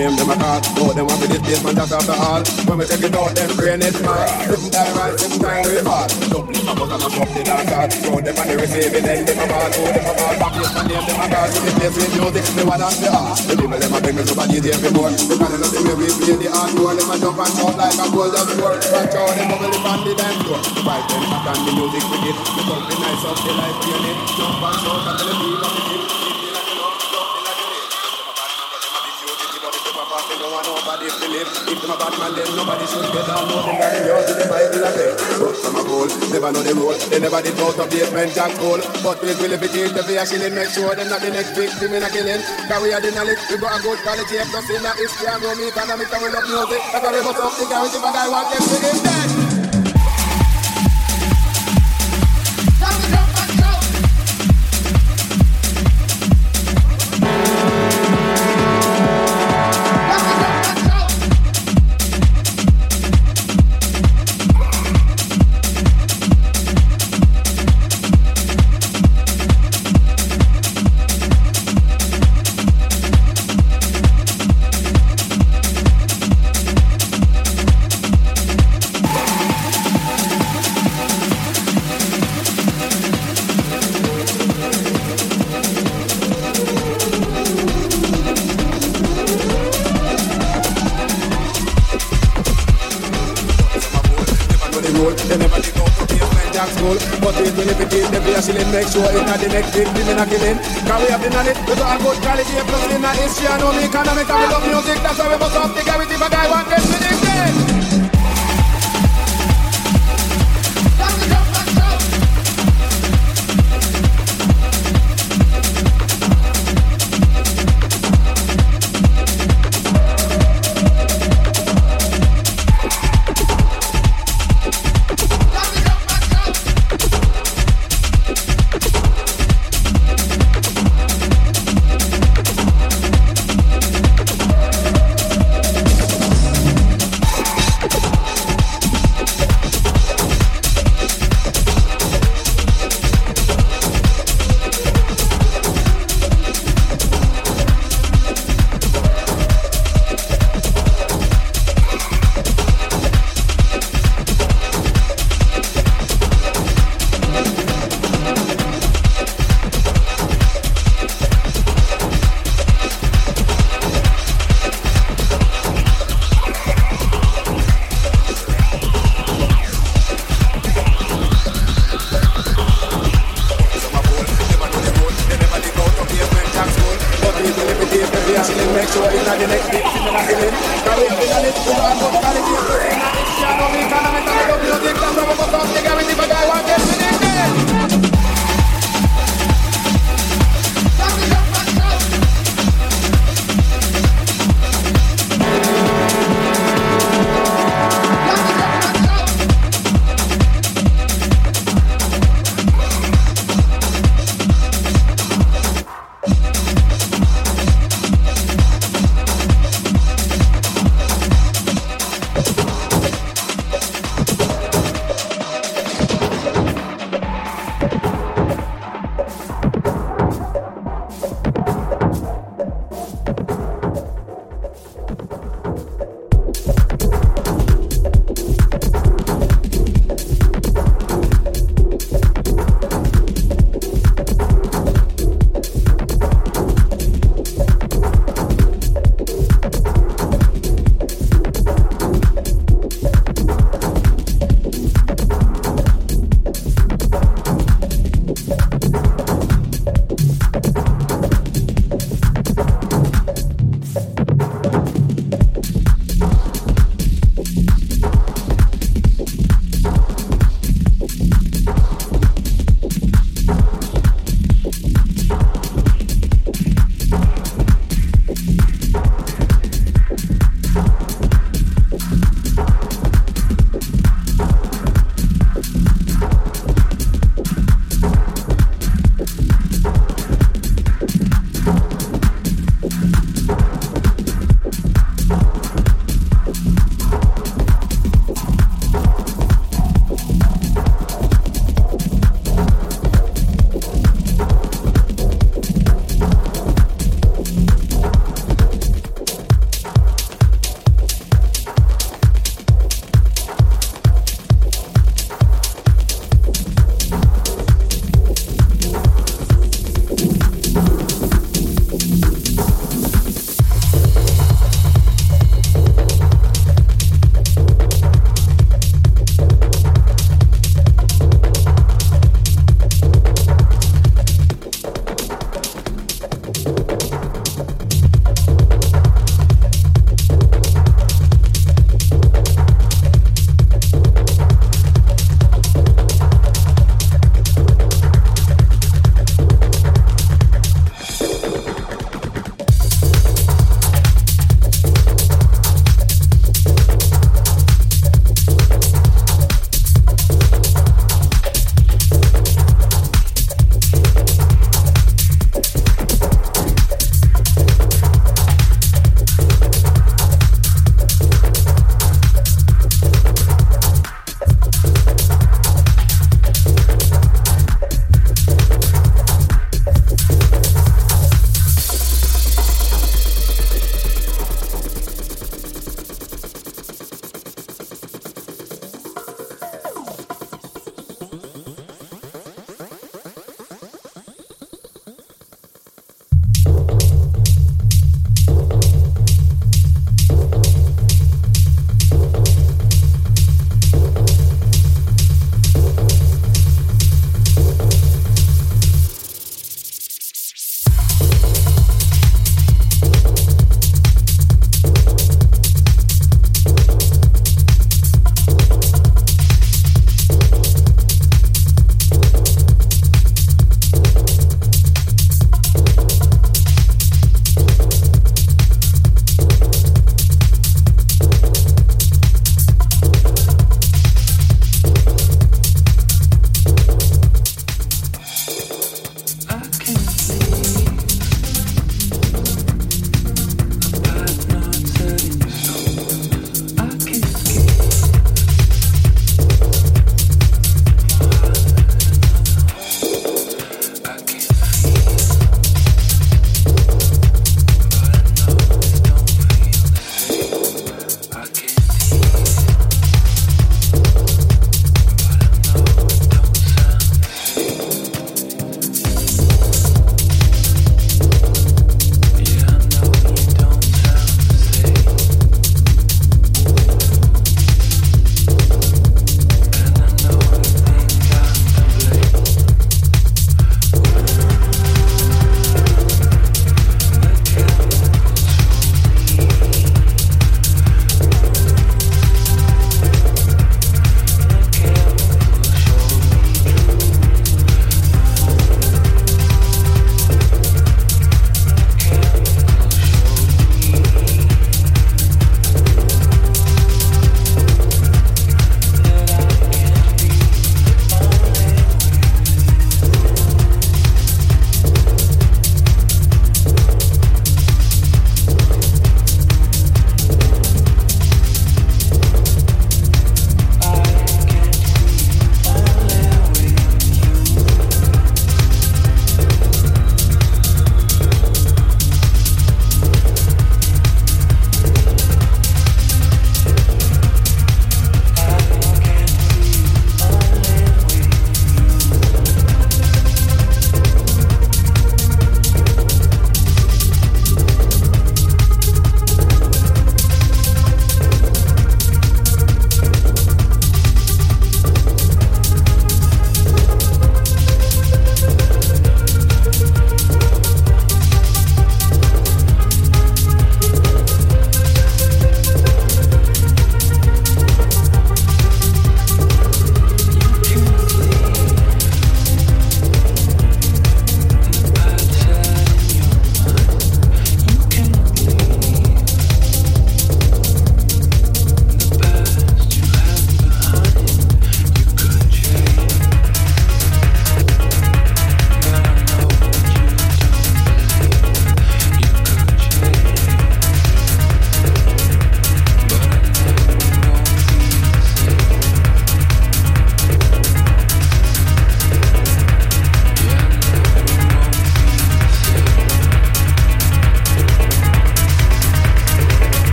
name them a call. Know them want to this place, man, that's after all. When we take it out, them brain is mad. Sitting time right, sitting time we fall. Dublin, I must have a shop, they don't call. Throw them on the receiving end, them a ball. Throw them a ball, back with my name, them a call. To the music, me one and the all. The people, them a bring me to my DJ before. They call it up the way we play the hard war. A jump and shout like a golden. Watch out, them bubble the band, the dance floor. The vibe, them, and the music we get. The nice up, the life, we in it. Jump and shout, and the people. lip. If them a bad man, then nobody should get down. No, them got yours in the Bible and them. But some a fool, never know the rule. They never did out of basement jack goal. But we will if it is the fear killing, make sure them not the next victim in a killing. Cause we are the knowledge, we got a good quality. If nothing that is, we are no meat and a meat and we love music. That's why they bust up the guarantee, but I want them to get dead.